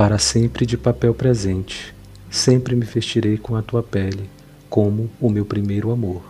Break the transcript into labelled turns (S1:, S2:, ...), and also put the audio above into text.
S1: para sempre de papel presente, sempre me vestirei com a tua pele, como o meu primeiro amor.